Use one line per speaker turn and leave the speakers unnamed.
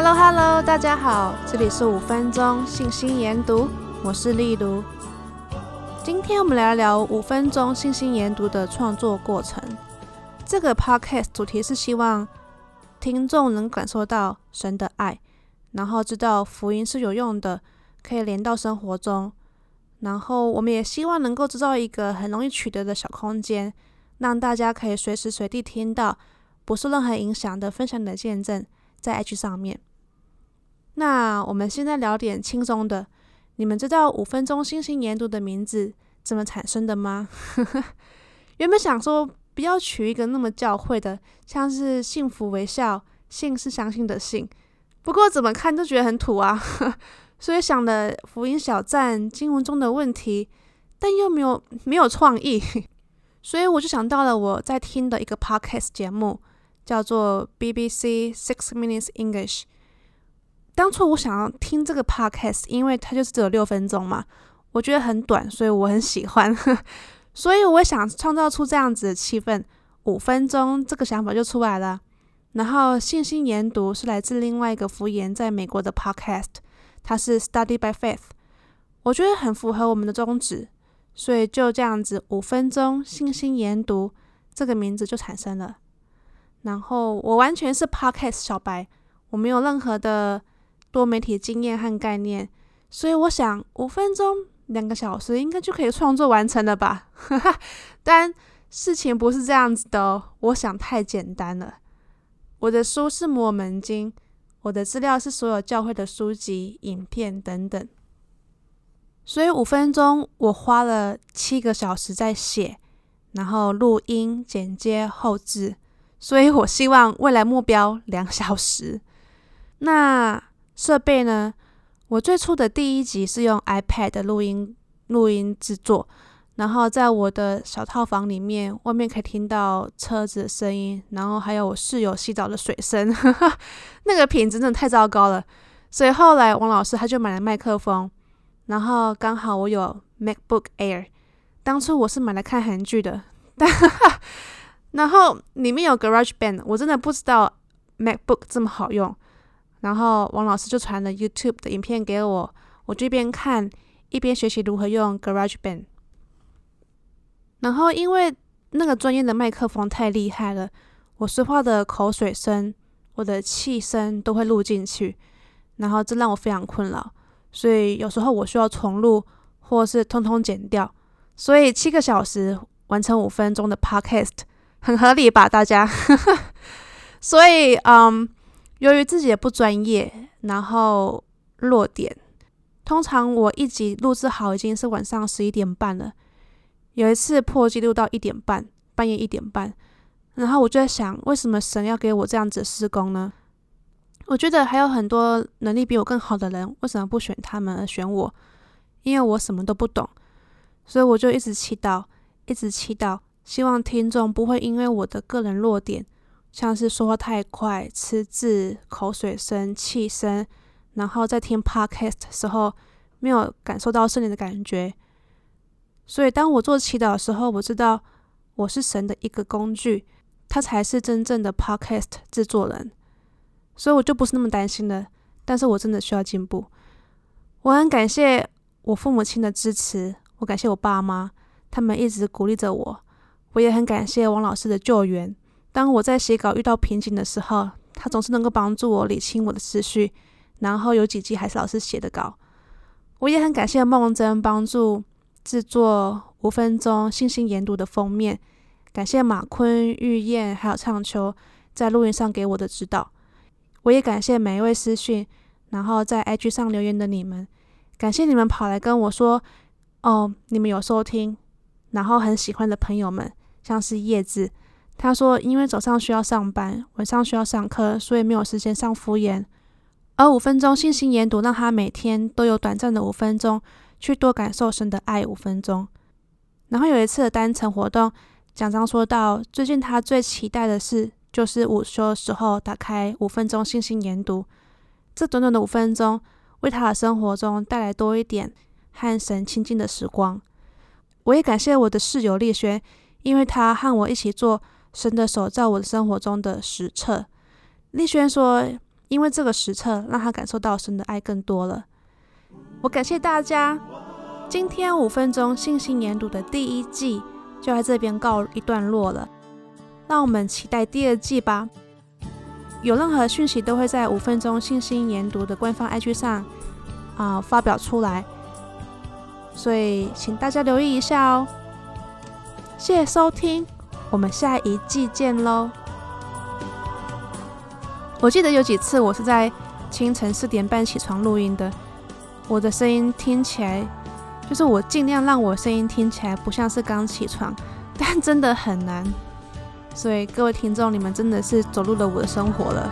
Hello Hello，大家好，这里是五分钟信心研读，我是丽如。今天我们来聊聊五分钟信心研读的创作过程。这个 podcast 主题是希望听众能感受到神的爱，然后知道福音是有用的，可以连到生活中。然后我们也希望能够制造一个很容易取得的小空间，让大家可以随时随地听到，不受任何影响的分享你的见证在 H 上面。那我们现在聊点轻松的，你们知道五分钟信心研读的名字怎么产生的吗？原本想说。不要取一个那么教会的，像是幸福微笑，信是相信的信。不过怎么看都觉得很土啊，所以想了福音小站经文中的问题，但又没有没有创意，所以我就想到了我在听的一个 podcast 节目，叫做 BBC Six Minutes English。当初我想要听这个 podcast，因为它就是只有六分钟嘛，我觉得很短，所以我很喜欢。所以我想创造出这样子的气氛，五分钟这个想法就出来了。然后信心研读是来自另外一个福音在美国的 podcast，它是 Study by Faith，我觉得很符合我们的宗旨，所以就这样子五分钟信心研读这个名字就产生了。然后我完全是 podcast 小白，我没有任何的多媒体经验和概念，所以我想五分钟。两个小时应该就可以创作完成了吧？但事情不是这样子的哦。我想太简单了。我的书是摩门经，我的资料是所有教会的书籍、影片等等。所以五分钟我花了七个小时在写，然后录音、剪接、后制。所以我希望未来目标两小时。那设备呢？我最初的第一集是用 iPad 录音录音制作，然后在我的小套房里面，外面可以听到车子的声音，然后还有我室友洗澡的水声，那个品质真的太糟糕了。所以后来王老师他就买了麦克风，然后刚好我有 MacBook Air，当初我是买来看韩剧的，但 然后里面有 GarageBand，我真的不知道 MacBook 这么好用。然后王老师就传了 YouTube 的影片给我，我这边看一边学习如何用 GarageBand。然后因为那个专业的麦克风太厉害了，我说话的口水声、我的气声都会录进去，然后这让我非常困扰。所以有时候我需要重录，或是通通剪掉。所以七个小时完成五分钟的 Podcast 很合理吧，大家？所以嗯。由于自己也不专业，然后弱点，通常我一集录制好已经是晚上十一点半了。有一次破纪录到一点半，半夜一点半，然后我就在想，为什么神要给我这样子的事工呢？我觉得还有很多能力比我更好的人，为什么不选他们而选我？因为我什么都不懂，所以我就一直祈祷，一直祈祷，希望听众不会因为我的个人弱点。像是说话太快、吃字、口水声、气声，然后在听 podcast 的时候没有感受到圣灵的感觉。所以当我做祈祷的时候，我知道我是神的一个工具，他才是真正的 podcast 制作人。所以我就不是那么担心了。但是我真的需要进步。我很感谢我父母亲的支持，我感谢我爸妈，他们一直鼓励着我。我也很感谢王老师的救援。当我在写稿遇到瓶颈的时候，他总是能够帮助我理清我的思绪。然后有几集还是老师写的稿，我也很感谢梦真帮助制作五分钟信心研读的封面。感谢马坤、玉燕还有畅秋在录音上给我的指导。我也感谢每一位私讯，然后在 IG 上留言的你们。感谢你们跑来跟我说：“哦，你们有收听，然后很喜欢的朋友们，像是叶子。”他说：“因为早上需要上班，晚上需要上课，所以没有时间上福音。而五分钟信心研读，让他每天都有短暂的五分钟去多感受神的爱。五分钟。然后有一次的单程活动，讲章说到，最近他最期待的事就是午休的时候打开五分钟信心研读。这短短的五分钟，为他的生活中带来多一点和神亲近的时光。我也感谢我的室友丽轩，因为他和我一起做。”神的手在我的生活中的实测。丽轩说：“因为这个实测让他感受到神的爱更多了。我感谢大家，今天五分钟信心研读的第一季就在这边告一段落了。让我们期待第二季吧。有任何讯息都会在五分钟信心研读的官方 IG 上啊、发表出来，所以请大家留意一下哦。谢谢收听，我们下一季见喽。我记得有几次我是在清晨四点半起床录音的。我的声音听起来，就是我尽量让我声音听起来不像是刚起床，但真的很难。所以各位听众，你们真的是走入了我的生活了。